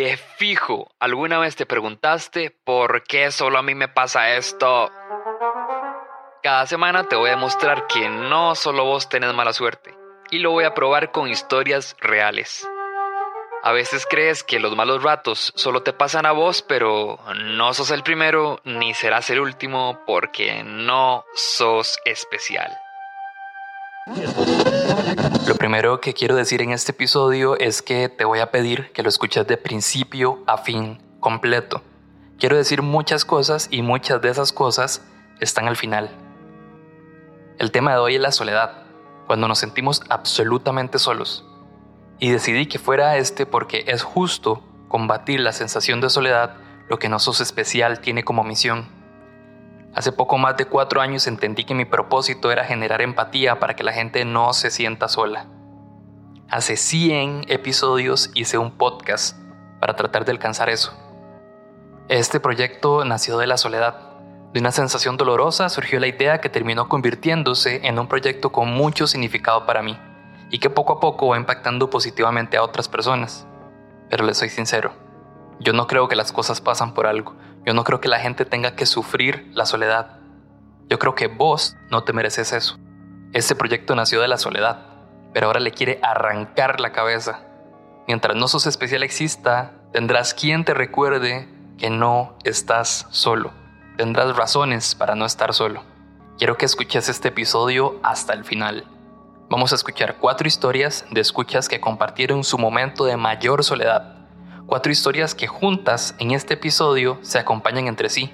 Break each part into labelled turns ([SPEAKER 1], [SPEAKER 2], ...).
[SPEAKER 1] De fijo, ¿alguna vez te preguntaste por qué solo a mí me pasa esto? Cada semana te voy a demostrar que no solo vos tenés mala suerte, y lo voy a probar con historias reales. A veces crees que los malos ratos solo te pasan a vos, pero no sos el primero ni serás el último porque no sos especial. Lo primero que quiero decir en este episodio es que te voy a pedir que lo escuches de principio a fin, completo. Quiero decir muchas cosas y muchas de esas cosas están al final. El tema de hoy es la soledad, cuando nos sentimos absolutamente solos. Y decidí que fuera este porque es justo combatir la sensación de soledad lo que no sos especial tiene como misión. Hace poco más de cuatro años entendí que mi propósito era generar empatía para que la gente no se sienta sola. Hace 100 episodios hice un podcast para tratar de alcanzar eso. Este proyecto nació de la soledad. De una sensación dolorosa surgió la idea que terminó convirtiéndose en un proyecto con mucho significado para mí y que poco a poco va impactando positivamente a otras personas. Pero les soy sincero, yo no creo que las cosas pasan por algo. Yo no creo que la gente tenga que sufrir la soledad. Yo creo que vos no te mereces eso. Este proyecto nació de la soledad, pero ahora le quiere arrancar la cabeza. Mientras no sos especial exista, tendrás quien te recuerde que no estás solo. Tendrás razones para no estar solo. Quiero que escuches este episodio hasta el final. Vamos a escuchar cuatro historias de escuchas que compartieron su momento de mayor soledad Cuatro historias que juntas en este episodio se acompañan entre sí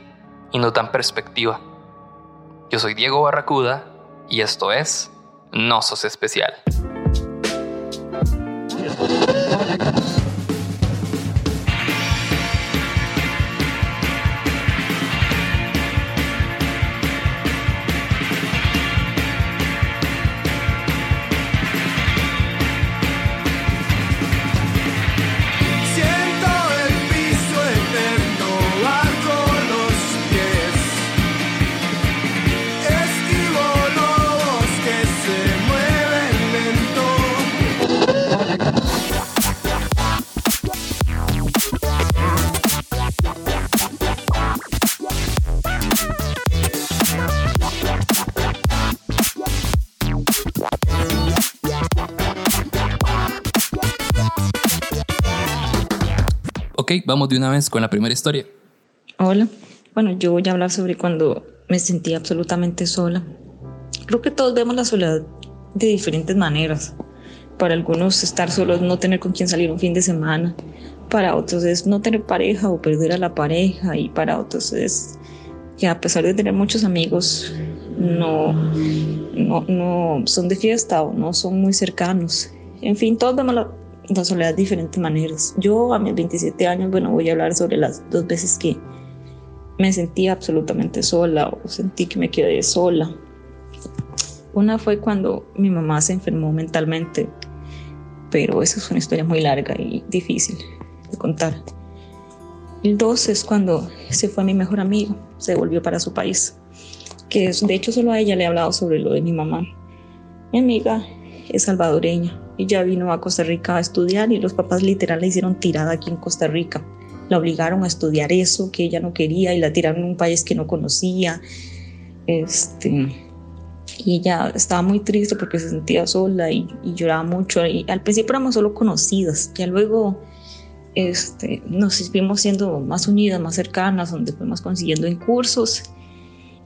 [SPEAKER 1] y nos dan perspectiva. Yo soy Diego Barracuda y esto es No Sos Especial. Ok, vamos de una vez con la primera historia.
[SPEAKER 2] Hola, bueno, yo voy a hablar sobre cuando me sentí absolutamente sola. Creo que todos vemos la soledad de diferentes maneras. Para algunos estar solos, no tener con quién salir un fin de semana. Para otros es no tener pareja o perder a la pareja. Y para otros es que a pesar de tener muchos amigos, no, no, no son de fiesta o no son muy cercanos. En fin, todos vemos la, la soledad de diferentes maneras. Yo a mis 27 años, bueno, voy a hablar sobre las dos veces que me sentí absolutamente sola o sentí que me quedé sola. Una fue cuando mi mamá se enfermó mentalmente, pero esa es una historia muy larga y difícil de contar. El dos es cuando se fue mi mejor amigo, se volvió para su país, que de hecho solo a ella le he hablado sobre lo de mi mamá. Mi amiga es salvadoreña, ella vino a Costa Rica a estudiar y los papás literal la hicieron tirada aquí en Costa Rica. La obligaron a estudiar eso que ella no quería y la tiraron en un país que no conocía. Este, y ella estaba muy triste porque se sentía sola y, lloraba mucho. Y al principio éramos solo conocidas, ya luego este, nos fuimos siendo más unidas, más cercanas, donde fuimos consiguiendo en cursos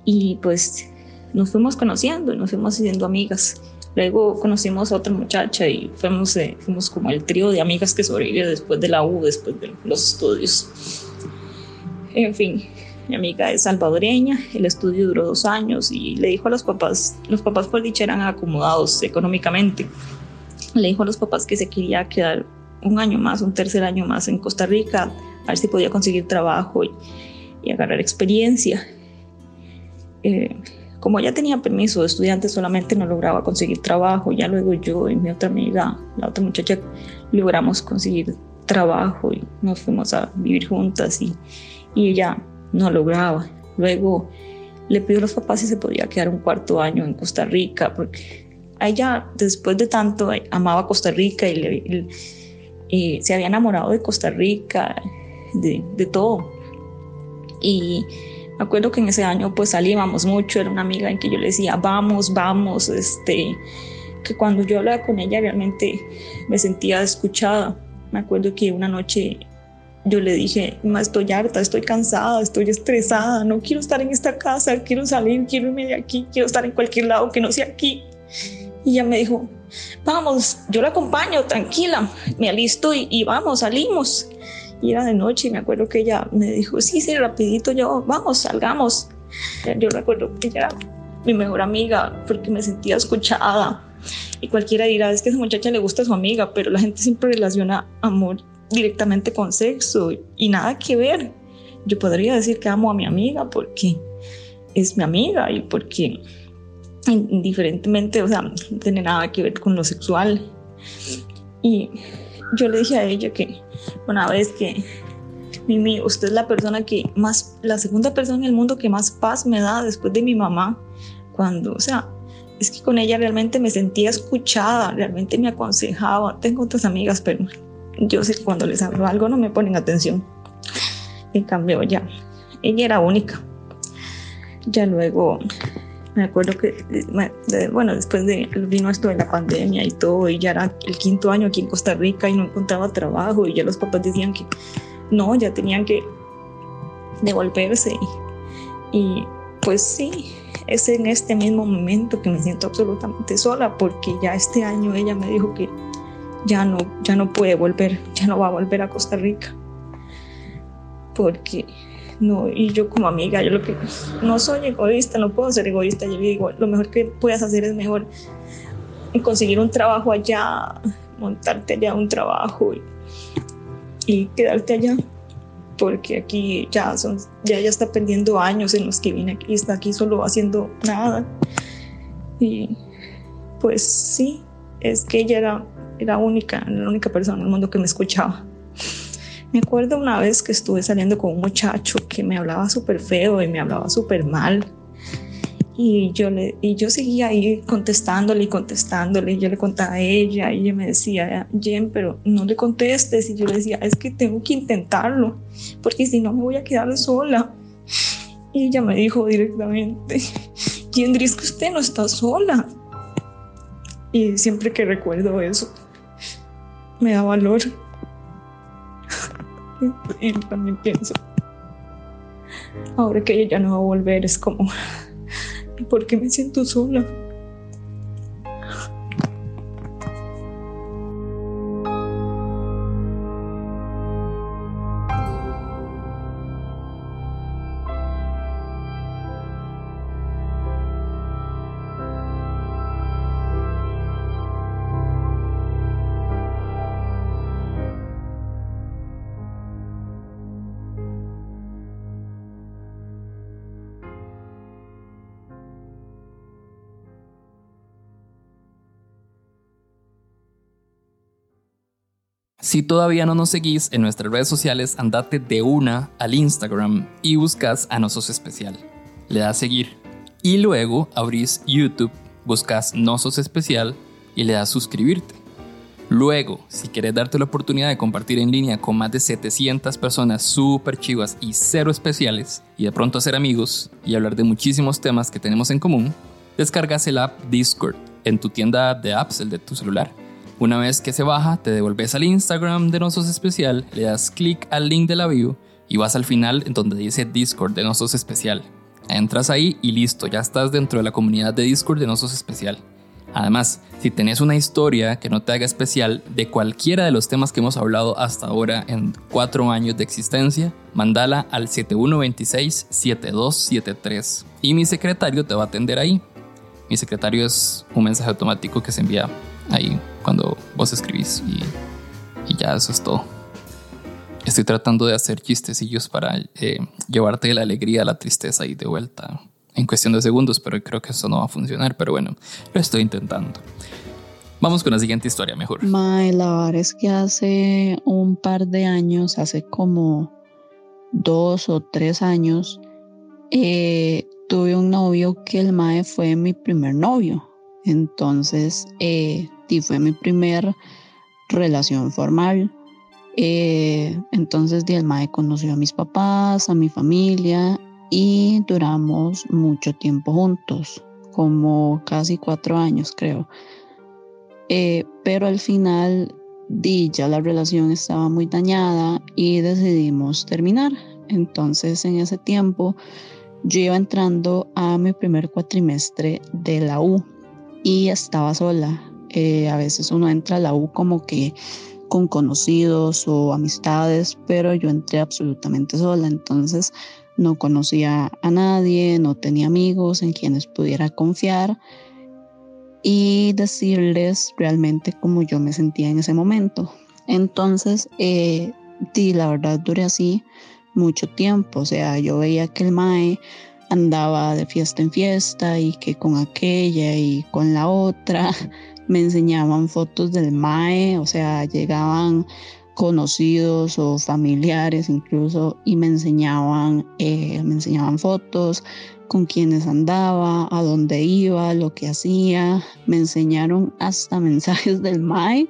[SPEAKER 2] y pues nos fuimos conociendo y nos fuimos haciendo amigas. Luego conocimos a otra muchacha y fuimos, eh, fuimos como el trío de amigas que sobrevivió después de la U, después de los estudios. En fin, mi amiga es salvadoreña, el estudio duró dos años y le dijo a los papás, los papás por dicha eran acomodados económicamente, le dijo a los papás que se quería quedar un año más, un tercer año más en Costa Rica, a ver si podía conseguir trabajo y, y agarrar experiencia. Eh, como ya tenía permiso de estudiante, solamente no lograba conseguir trabajo. Ya luego yo y mi otra amiga, la otra muchacha, logramos conseguir trabajo y nos fuimos a vivir juntas y, y ella no lograba. Luego le pidió a los papás si se podía quedar un cuarto año en Costa Rica, porque ella, después de tanto, amaba Costa Rica y, eh, se había enamorado de Costa Rica, de, de todo. Y me acuerdo que en ese año pues salíamos mucho, era una amiga en que yo le decía, vamos, vamos, este, que cuando yo hablaba con ella realmente me sentía escuchada. Me acuerdo que una noche yo le dije, ma, estoy harta, estoy cansada, estoy estresada, no quiero estar en esta casa, quiero salir, quiero irme de aquí, quiero estar en cualquier lado que no sea aquí. Y ella me dijo, vamos, yo la acompaño, tranquila, me alisto y, y vamos, salimos. Y era de noche y me acuerdo que ella me dijo, sí, sí, rapidito, yo, vamos, salgamos. Yo recuerdo que ella era mi mejor amiga porque me sentía escuchada. Y cualquiera dirá, es que esa muchacha le gusta a su amiga, pero la gente siempre relaciona amor directamente con sexo y nada que ver. Yo podría decir que amo a mi amiga porque es mi amiga y porque indiferentemente, o sea, no tiene nada que ver con lo sexual. Y yo le dije a ella que una vez que, Mimi, usted es la persona que más, la segunda persona en el mundo que más paz me da después de mi mamá, cuando, o sea, es que con ella realmente me sentía escuchada, realmente me aconsejaba. Tengo otras amigas, pero yo sé que cuando les hablo algo no me ponen atención. En cambio, ya, ella era única. Ya luego me acuerdo que, bueno, después de, vino esto de la pandemia y todo, y ya era el quinto año aquí en Costa Rica y no encontraba trabajo, y ya los papás decían que no, ya tenían que devolverse. Y, y pues sí, es en este mismo momento que me siento absolutamente sola, porque ya este año ella me dijo que ya no, ya no puede volver, ya no va a volver a Costa Rica. Porque no, y yo como amiga, yo lo que no soy egoísta, no puedo ser egoísta, yo digo, lo mejor que puedas hacer es mejor conseguir un trabajo allá, montarte allá un trabajo y, quedarte allá, porque aquí ya son, ya ya está perdiendo años en los que viene aquí, está aquí solo haciendo nada. Y pues sí, es que ella era, era única, la única persona en el mundo que me escuchaba. Me acuerdo una vez que estuve saliendo con un muchacho que me hablaba súper feo y me hablaba súper mal. Y yo, le, y yo seguía ahí contestándole y contestándole. Y yo le contaba a ella y ella me decía, Jen, pero no le contestes. Y yo le decía, es que tengo que intentarlo, porque si no me voy a quedar sola. Y ella me dijo directamente, Jen, es que usted no está sola. Y siempre que recuerdo eso, me da valor y también pienso, ahora que ella ya no va a volver, es como, ¿por qué me siento sola?
[SPEAKER 1] Si todavía no nos seguís en nuestras redes sociales, andate de una al Instagram y buscas a Nosos Especial. Le das seguir. Y luego abrís YouTube, buscas Nosos Especial y le das suscribirte. Luego, si quieres darte la oportunidad de compartir en línea con más de 700 personas súper chivas y cero especiales, y de pronto hacer amigos y hablar de muchísimos temas que tenemos en común, descargas el app Discord en tu tienda de apps, el de tu celular una vez que se baja, te devolves al Instagram de Nosos Especial, le das clic al link de la bio y vas al final en donde dice Discord de Nosos Especial. Entras ahí y listo, ya estás dentro de la comunidad de Discord de Nosos Especial. Además, si tenés una historia que no te haga especial de cualquiera de los temas que hemos hablado hasta ahora en cuatro años de existencia, mandala al 7126-7273 y mi secretario te va a atender ahí. Mi secretario es un mensaje automático que se envía ahí cuando vos escribís y, ya eso es todo. Estoy tratando de hacer chistecillos para eh, llevarte la alegría, la tristeza y de vuelta en cuestión de segundos, pero creo que eso no va a funcionar, pero bueno, lo estoy intentando. Vamos con la siguiente historia mejor.
[SPEAKER 3] Mae, la verdad es que hace un par de años, hace como dos o tres años, eh, tuve un novio que el Mae fue mi primer novio. Entonces, eh, fue mi primer relación formal. Eh, entonces, el mae conoció a mis papás, a mi familia y duramos mucho tiempo juntos, como casi cuatro años creo. Eh, pero al final di, ya la relación estaba muy dañada y decidimos terminar. Entonces en ese tiempo yo iba entrando a mi primer cuatrimestre de la U y estaba sola. Eh, a veces uno entra a la U como que con conocidos o amistades, pero yo entré absolutamente sola, entonces no conocía a nadie, no tenía amigos en quienes pudiera confiar y decirles realmente cómo yo me sentía en ese momento. Entonces, eh, la verdad duré así mucho tiempo, o sea, yo veía que el Mae andaba de fiesta en fiesta y que con aquella y con la otra me enseñaban fotos del Mae, o sea, llegaban conocidos o familiares incluso y me enseñaban, eh, me enseñaban fotos con quienes andaba, a dónde iba, lo que hacía. Me enseñaron hasta mensajes del MAE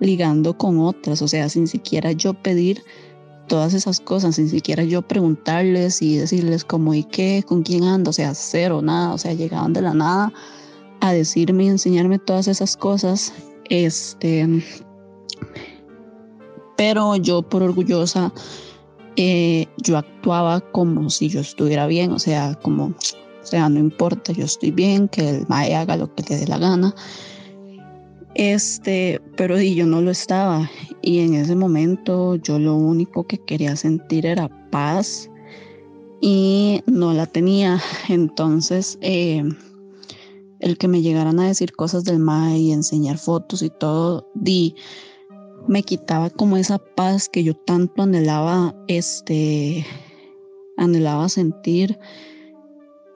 [SPEAKER 3] ligando con otras, o sea, sin siquiera yo pedir todas esas cosas, sin siquiera yo preguntarles y decirles cómo y qué, con quién ando, o sea, cero, nada, o sea, llegaban de la nada a decirme y enseñarme todas esas cosas. Este, pero yo por orgullosa, eh, yo actuaba como si yo estuviera bien, o sea, como, o sea, no importa, yo estoy bien, que el mae haga lo que le dé la gana. Este, pero yo no lo estaba y en ese momento yo lo único que quería sentir era paz y no la tenía. Entonces, eh, el que me llegaran a decir cosas del mae y enseñar fotos y todo, di, me quitaba como esa paz que yo tanto anhelaba, este, anhelaba sentir.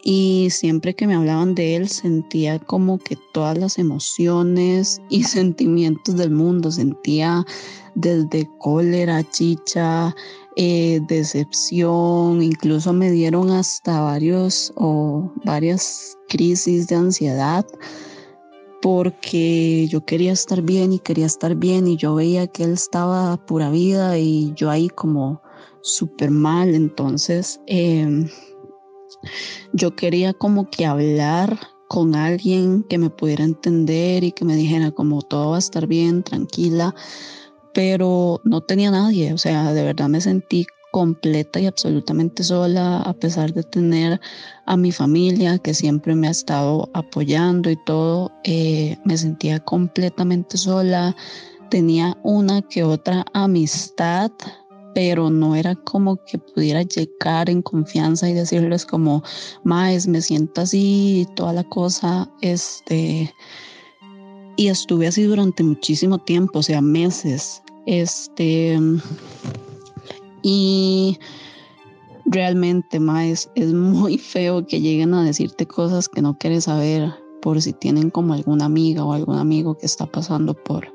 [SPEAKER 3] Y siempre que me hablaban de él sentía como que todas las emociones y sentimientos del mundo, sentía desde cólera, chicha, eh, decepción, incluso me dieron hasta varios o varias crisis de ansiedad porque yo quería estar bien y quería estar bien y yo veía que él estaba pura vida y yo ahí como súper mal. Entonces em, yo quería como que hablar con alguien que me pudiera entender y que me dijera como todo va a estar bien, tranquila, pero no tenía nadie, o sea, de verdad me sentí completa y absolutamente sola, a pesar de tener a mi familia que siempre me ha estado apoyando y todo, eh, me sentía completamente sola, tenía una que otra amistad, pero no era como que pudiera llegar en confianza y decirles como, Maes, me siento así y toda la cosa, este, y estuve así durante muchísimo tiempo, o sea, meses, este, y realmente, más es muy feo que lleguen a decirte cosas que no quieres saber por si tienen como alguna amiga o algún amigo que está pasando por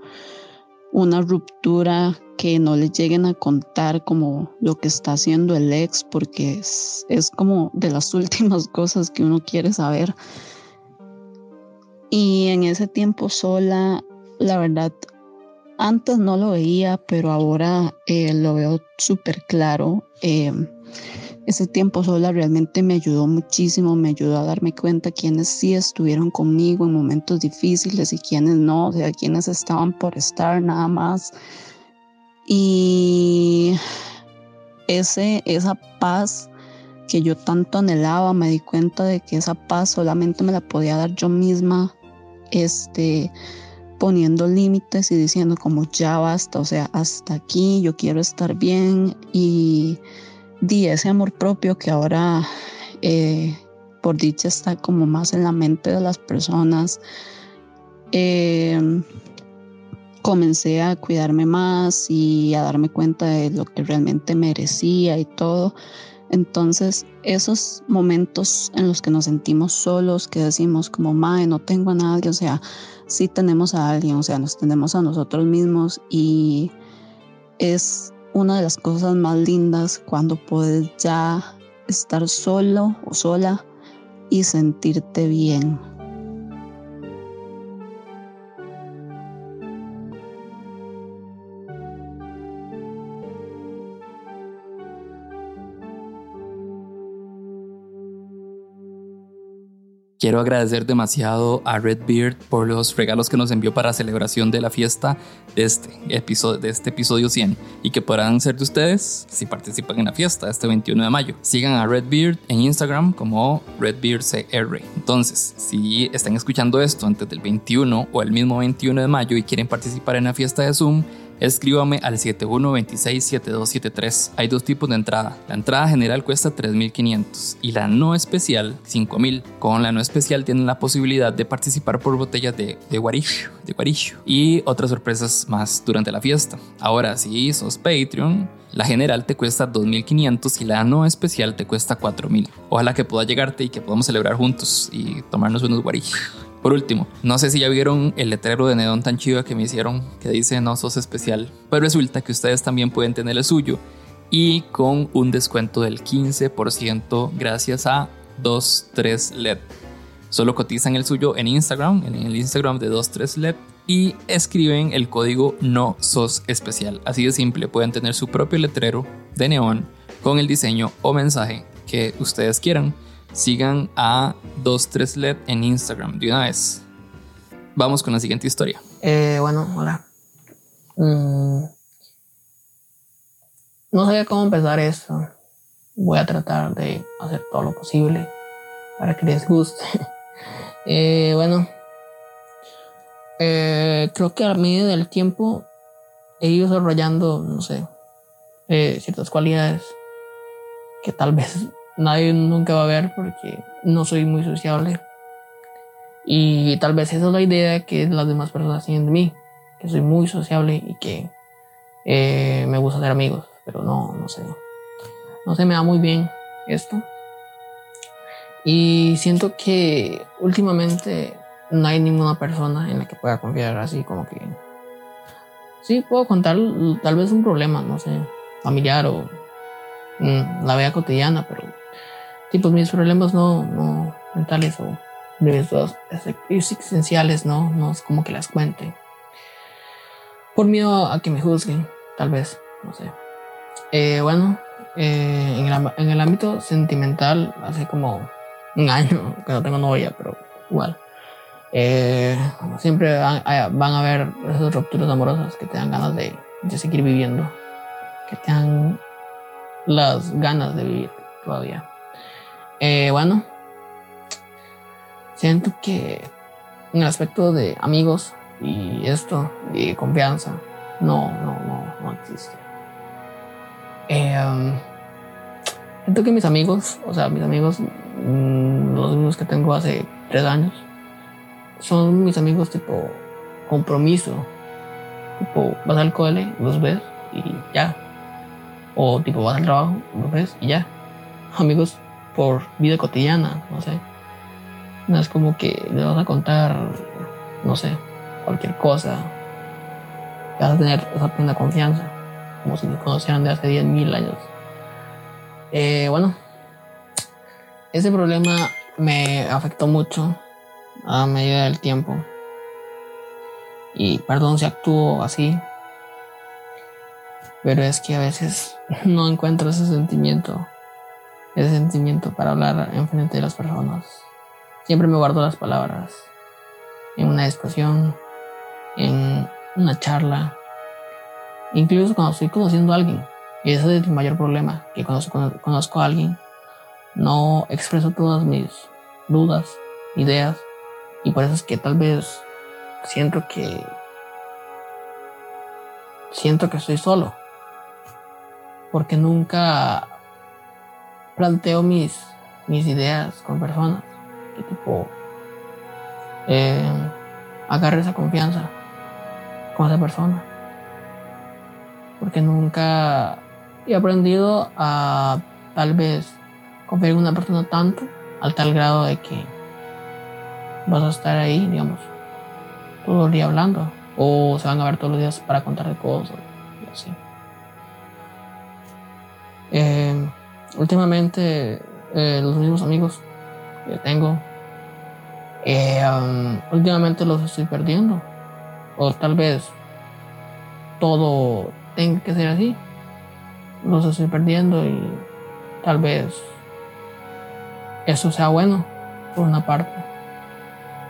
[SPEAKER 3] una ruptura que no le lleguen a contar como lo que está haciendo el ex porque es, es como de las últimas cosas que uno quiere saber. Y en ese tiempo sola, la verdad, antes no lo veía, pero ahora eh, lo veo súper claro. Eh, ese tiempo sola realmente me ayudó muchísimo, me ayudó a darme cuenta quiénes sí estuvieron conmigo en momentos difíciles y quiénes no, o sea, quiénes estaban por estar nada más. Y ese, esa paz que yo tanto anhelaba, me di cuenta de que esa paz solamente me la podía dar yo misma. Este, poniendo límites y diciendo como ya basta, o sea, hasta aquí, yo quiero estar bien y di ese amor propio que ahora eh, por dicha está como más en la mente de las personas. Em, comencé a cuidarme más y a darme cuenta de lo que realmente merecía y todo. Entonces, esos momentos en los que nos sentimos solos, que decimos como, mae, no tengo a nadie, o sea, sí tenemos a alguien, o sea, nos tenemos a nosotros mismos y es una de las cosas más lindas cuando puedes ya estar solo o sola y sentirte bien.
[SPEAKER 1] Quiero agradecer demasiado a Redbeard por los regalos que nos envió para celebración de la fiesta de este episodio, de este episodio 100 y que podrán ser de ustedes si participan en la fiesta este 21 de mayo. Sigan a Redbeard en Instagram como RedbeardCR. Entonces, si están escuchando esto antes del 21 o el mismo 21 de mayo y quieren participar en la fiesta de Zoom, escríbame al 71267273. Hay dos tipos de entrada. La entrada general cuesta 3.500 y la no especial 5.000. Con la no especial tienen la posibilidad de participar por botellas de, de guarillo, de guarillo y otras sorpresas más durante la fiesta. Ahora, si sos Patreon, la general te cuesta 2.500 y la no especial te cuesta 4.000. Ojalá que pueda llegarte y que podamos celebrar juntos y tomarnos unos guarillos. Por último, no sé si ya vieron el letrero de neón tan chido que me hicieron que dice no sos especial, pero resulta que ustedes también pueden tener el suyo y con un descuento del 15% gracias a 23LED. Solo cotizan el suyo en Instagram, en el Instagram de 23LED y escriben el código no sos especial. Así de simple, pueden tener su propio letrero de neón con el diseño o mensaje que ustedes quieran sigan a 23LED en Instagram de una vez. Vamos con la siguiente historia.
[SPEAKER 4] Eh, bueno, hola. Mm, no sabía cómo empezar esto. Voy a tratar de hacer todo lo posible para que les guste. eh, bueno, eh, creo que a medida del tiempo he ido desarrollando, no sé, eh, ciertas cualidades que tal vez nadie nunca va a ver porque no soy muy sociable. Y tal vez esa es la idea que las demás personas tienen de mí, que soy muy sociable y que eh, me gusta hacer amigos, pero no, no sé. No se me da muy bien esto. Y siento que últimamente no hay ninguna persona en la que pueda confiar así como que... Sí, puedo contar tal vez un problema, no sé, familiar o mm, la vida cotidiana, pero tipo mis problemas no, no mentales o existenciales, no, no es como que las cuente. Por miedo a que me juzguen, tal vez, no sé. Eh, bueno, eh, en, el, en, el, ámbito sentimental, hace como un año que no tengo novia, pero igual. Eh, siempre van, van, a haber esas rupturas amorosas que te dan ganas de, de seguir viviendo, que te dan las ganas de vivir todavía. Eh, bueno, siento que en el aspecto de amigos y esto, y confianza, no, no, no, no existe. Eh, um, siento que mis amigos, o sea, mis amigos, mm, los mismos que tengo hace tres años, son mis amigos tipo compromiso. Tipo, vas al cole, los ves y ya. O tipo, vas al trabajo, los ves y ya. Amigos por vida cotidiana, no sé. No es como que le vas a contar, no sé, cualquier cosa. Vas a tener esa plena confianza, como si te conocieran de hace 10.000 años. Eh, bueno, ese problema me afectó mucho a medida del tiempo. Y perdón si actúo así, pero es que a veces no encuentro ese sentimiento ese sentimiento para hablar en frente de las personas. Siempre me guardo las palabras en una discusión, en una charla, incluso cuando estoy conociendo a alguien. Y ese es mi mayor problema, que cuando conozco a alguien no expreso todas mis dudas, ideas, y por eso es que tal vez siento que siento que estoy solo, porque nunca planteo mis, mis ideas con personas que tipo eh, agarre esa confianza con esa persona. Porque nunca he aprendido a tal vez confiar en una persona tanto al tal grado de que vas a estar ahí, digamos, todo el día hablando. O se van a ver todos los días para contar de cosas y así. Eh, últimamente eh, los mismos amigos que tengo, eh, um, últimamente los estoy perdiendo. O tal vez todo tenga que ser así. Los estoy perdiendo y tal vez eso sea bueno por una parte.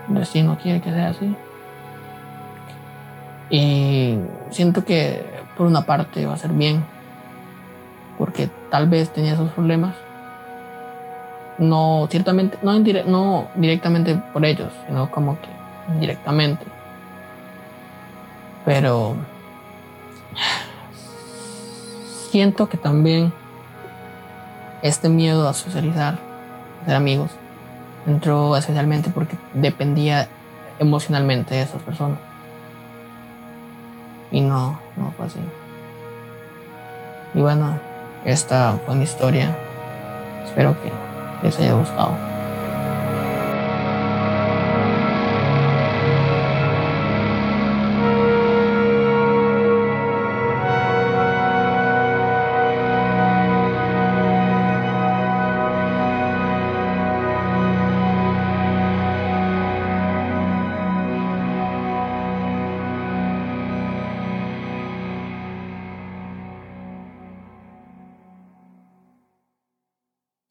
[SPEAKER 4] el destino quiere que sea así. Y siento que por una parte va a ser bien, porque tal vez tenía esos problemas. No, ciertamente, no, no directamente por ellos, sino como que indirectamente. Pero siento que también este miedo a socializar, a ser amigos, entró especialmente porque dependía emocionalmente de esas personas. Y no, no fue así. Y bueno, esta fue mi historia. Espero que les haya gustado.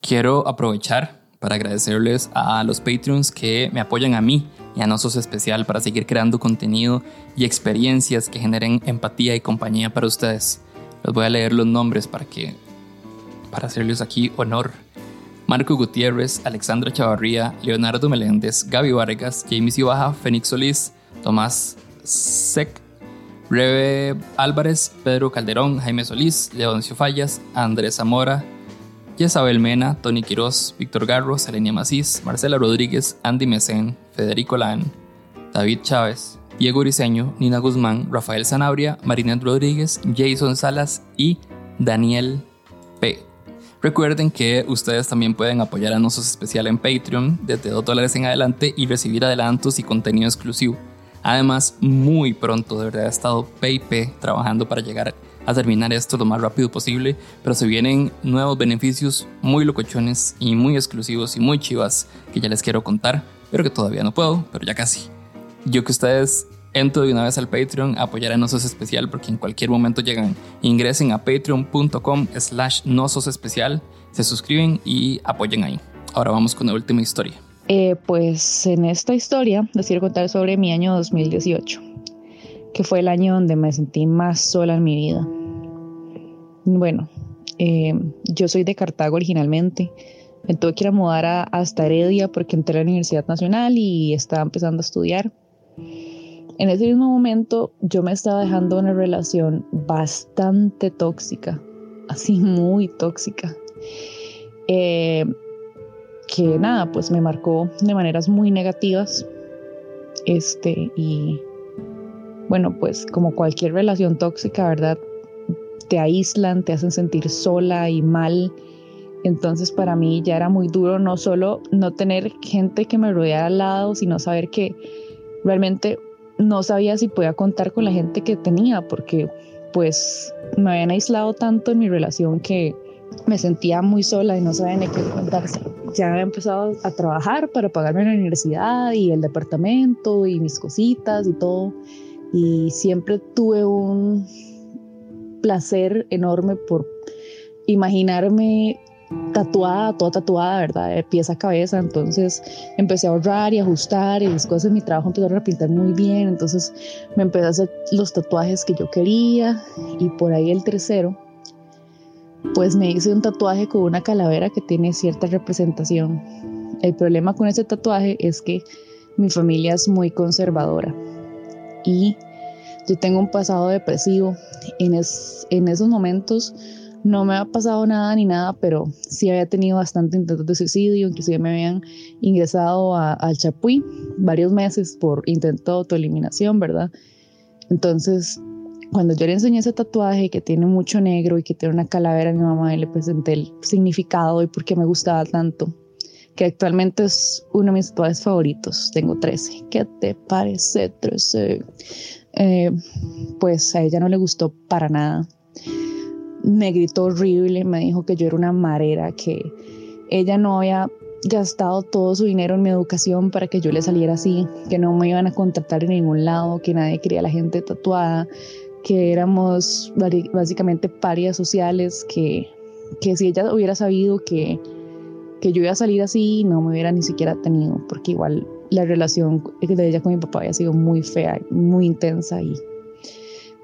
[SPEAKER 1] Quiero aprovechar para agradecerles a los Patreons que me apoyan a mí y a Nosos Especial para seguir creando contenido y experiencias que generen empatía y compañía para ustedes. Les voy a leer los nombres para que para hacerles aquí honor. Marco Gutiérrez, Alexandra Chavarría, Leonardo Meléndez, Gaby Vargas, Jamie Cibaja, Fénix Solís, Tomás Sec, Rebe Álvarez, Pedro Calderón, Jaime Solís, Leoncio Fallas, Andrés Zamora, Yesabel Mena, Tony Quiroz, Víctor Garro, Selenia Macís, Marcela Rodríguez, Andy Mesén, Federico Lan, David Chávez, Diego Uriseño, Nina Guzmán, Rafael Sanabria, Marinet Rodríguez, Jason Salas y Daniel P. Recuerden que ustedes también pueden apoyar a Nosos Especial en Patreon desde 2 dólares en adelante y recibir adelantos y contenido exclusivo. Además, muy pronto de verdad he estado PayP trabajando para llegar a terminar esto lo más rápido posible, pero se vienen nuevos beneficios muy locochones y muy exclusivos y muy chivas que ya les quiero contar, pero que todavía no puedo, pero ya casi. Yo que ustedes entro de una vez al Patreon, apoyar a Nosos Especial porque en cualquier momento llegan, ingresen a patreon.com slash Nosos Especial, se suscriben y apoyen ahí. Ahora vamos con la última historia.
[SPEAKER 5] Eh, pues en esta historia les quiero contar sobre mi año 2018, que fue el año donde me sentí más sola en mi vida. Bueno, eh, yo soy de Cartago originalmente. Me tuve que ir a mudar a, hasta Heredia porque entré a la Universidad Nacional y estaba empezando a estudiar. En ese mismo momento yo me estaba dejando una relación bastante tóxica, así muy tóxica, eh, que nada, pues me marcó de maneras muy negativas. Este, y bueno, pues como cualquier relación tóxica, ¿verdad? Te aíslan, te hacen sentir sola y mal. Entonces para mí ya era muy duro no solo no tener gente que me rodeara al lado, sino saber que realmente no sabía si podía contar con la gente que tenía, porque pues me habían aislado tanto en mi relación que me sentía muy sola y no sabía ni qué contarse. Ya había empezado a trabajar para pagarme la universidad y el departamento y mis cositas y todo. Y siempre tuve un, placer enorme por imaginarme tatuada, toda tatuada, ¿verdad? De pies a cabeza. Entonces empecé a ahorrar y ajustar y cosas en mi trabajo empezaron a pintar muy bien. Entonces me empecé a hacer los tatuajes que yo quería y por ahí el tercero, pues me hice un tatuaje con una calavera que tiene cierta representación. El problema con ese tatuaje es que mi familia es muy conservadora y yo tengo un pasado depresivo. En, en esos momentos no me ha pasado nada ni nada, pero sí había tenido bastante intentos de suicidio, inclusive me habían ingresado al Chapuí varios meses por intento de autoeliminación, ¿verdad? Entonces, cuando yo le enseñé ese tatuaje que tiene mucho negro y que tiene una calavera a mi mamá, y le presenté el significado y por qué me gustaba tanto, que actualmente es uno de mis tatuajes favoritos. Tengo 13. ¿Qué te parece 13? Eh, pues a ella no le gustó para nada. Me gritó horrible, me dijo que yo era una marera, que ella no había gastado todo su dinero en mi educación para que yo le saliera así, que no me iban a contratar en ningún lado, que nadie quería a la gente tatuada, que éramos básicamente parias sociales, que, que si ella hubiera sabido que, que yo iba a salir así, no me hubiera ni siquiera tenido, porque igual la relación de ella con mi papá había sido muy fea, muy intensa y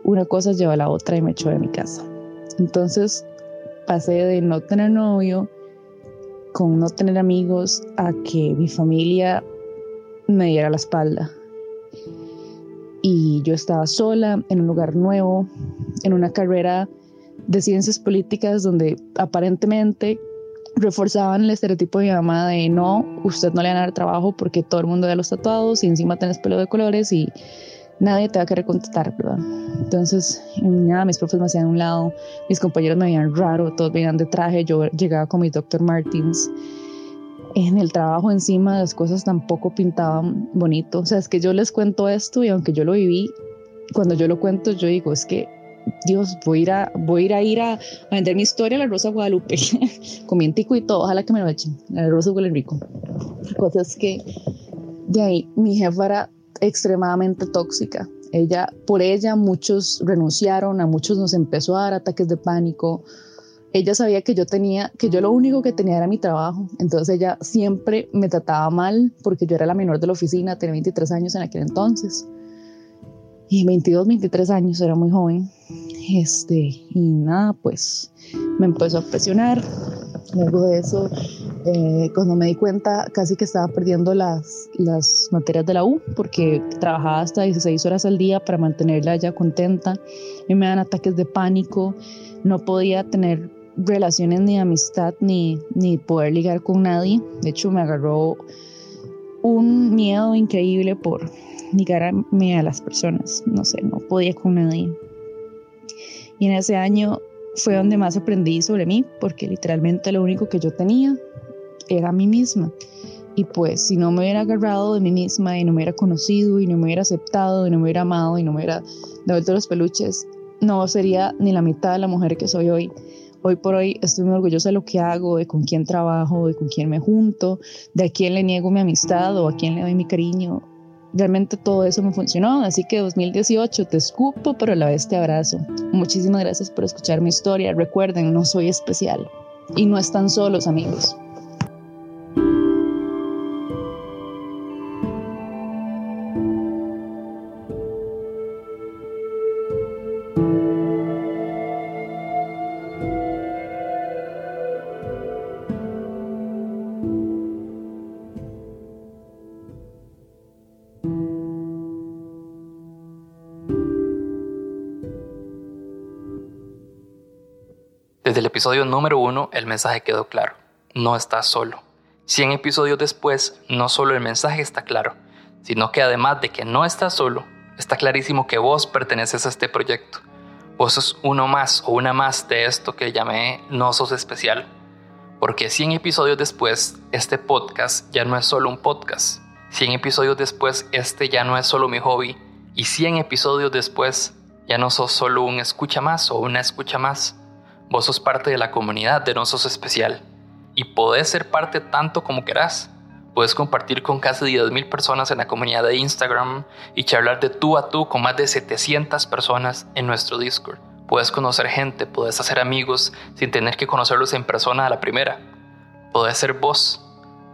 [SPEAKER 5] una cosa lleva a la otra y me echó de mi casa. Entonces pasé de no tener novio, con no tener amigos, a que mi familia me diera la espalda. Y yo estaba sola en un lugar nuevo, en una carrera de ciencias políticas donde aparentemente reforzaban el estereotipo de mi mamá de no, usted no le van a dar trabajo porque todo el mundo ve los tatuados y encima tenés pelo de colores y nadie te va a querer contestar, ¿verdad? Entonces, nada, mis profes me hacían a un lado, mis compañeros me veían raro, todos venían de traje, yo llegaba con mi doctor Martins. En el trabajo encima las cosas tampoco pintaban bonito. O sea, es que yo les cuento esto y aunque yo lo viví, cuando yo lo cuento yo digo, es que Dios, voy a ir a, voy a, ir a, a, vender mi historia a la Rosa Guadalupe, con mi y todo, ojalá que me lo echen, la Rosa Guadalupe rico. La cosa es que de ahí mi jefa era extremadamente tóxica. Ella, por ella muchos renunciaron, a muchos nos empezó a dar ataques de pánico. Ella sabía que yo tenía, que yo lo único que tenía era mi trabajo. Entonces ella siempre me trataba mal porque yo era la menor de la oficina, tenía 23 años en aquel entonces. Y 22, 23 años, era muy joven. Este, y nada, pues me empezó a presionar. Luego de eso, eh, cuando me di cuenta, casi que estaba perdiendo las, las materias de la U, porque trabajaba hasta 16 horas al día para mantenerla ya contenta. Y me dan ataques de pánico. No podía tener relaciones ni amistad, ni, ni poder ligar con nadie. De hecho, me agarró un miedo increíble por ligarme a las personas. No sé, no podía con nadie. Y en ese año fue donde más aprendí sobre mí, porque literalmente lo único que yo tenía era mí misma. Y pues si no me hubiera agarrado de mí misma y no me hubiera conocido y no me hubiera aceptado y no me hubiera amado y no me hubiera devuelto los peluches, no sería ni la mitad de la mujer que soy hoy. Hoy por hoy estoy muy orgullosa de lo que hago, de con quién trabajo, de con quién me junto, de a quién le niego mi amistad o a quién le doy mi cariño realmente todo eso me funcionó. Así que 2018 te escupo, pero a la vez te abrazo. Muchísimas gracias por escuchar mi historia. Recuerden, no soy especial. Y no están solos, amigos.
[SPEAKER 1] Episodio número uno, el mensaje quedó claro. No estás solo. 100 episodios después, no solo el mensaje está claro, sino que además de que no estás solo, está clarísimo que vos perteneces a este proyecto. Vos sos uno más o una más de esto que llamé No sos especial. Porque 100 episodios después, este podcast ya no es solo un podcast. 100 episodios después, este ya no es solo mi hobby. Y 100 episodios después, ya no sos solo un escucha más o una escucha más Vos sos parte de la comunidad de No Especial y podés ser parte tanto como querás. Puedes compartir con casi 10.000 personas en la comunidad de Instagram y charlar de tú a tú con más de 700 personas en nuestro Discord. Puedes conocer gente, puedes hacer amigos sin tener que conocerlos en persona a la primera. Puedes ser vos,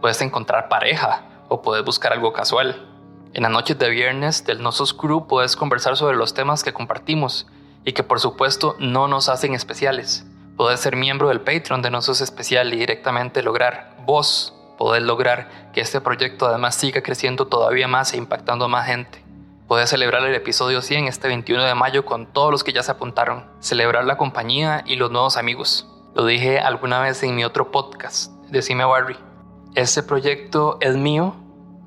[SPEAKER 1] puedes encontrar pareja o puedes buscar algo casual. En las noches de viernes del Nosos Crew puedes conversar sobre los temas que compartimos y que por supuesto no nos hacen especiales. Podés ser miembro del Patreon de Nosotros Especial y directamente lograr, vos podés lograr que este proyecto además siga creciendo todavía más e impactando a más gente. Podés celebrar el episodio 100 este 21 de mayo con todos los que ya se apuntaron, celebrar la compañía y los nuevos amigos. Lo dije alguna vez en mi otro podcast, Decime Barry. Este proyecto es mío,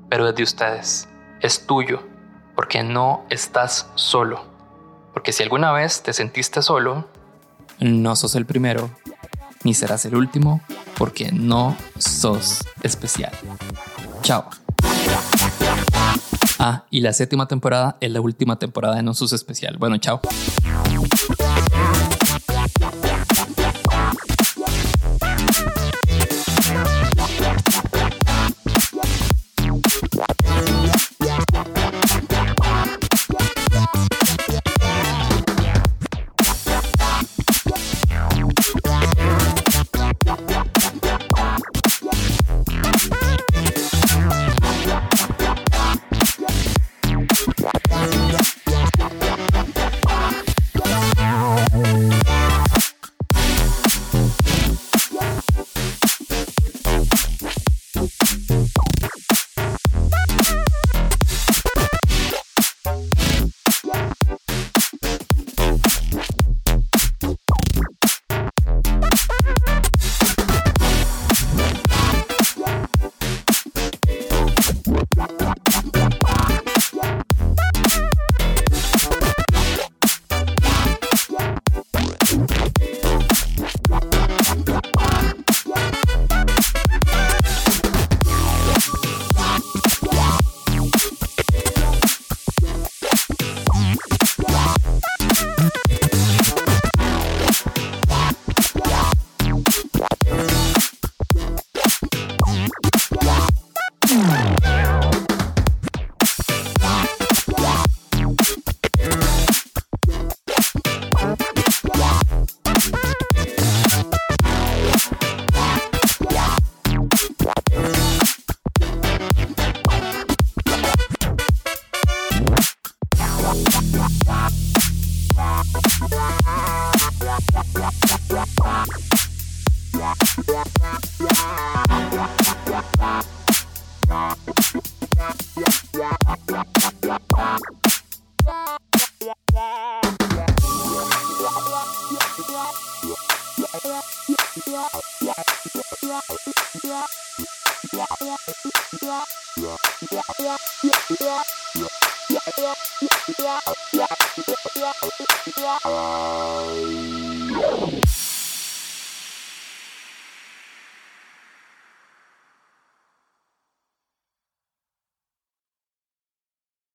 [SPEAKER 1] pero es de ustedes. Es tuyo, porque no estás solo. Porque si alguna vez te sentiste solo, no sos el primero, ni serás el último, porque no sos especial. Chao. Ah, y la séptima temporada es la última temporada de No Sos Especial. Bueno, chao.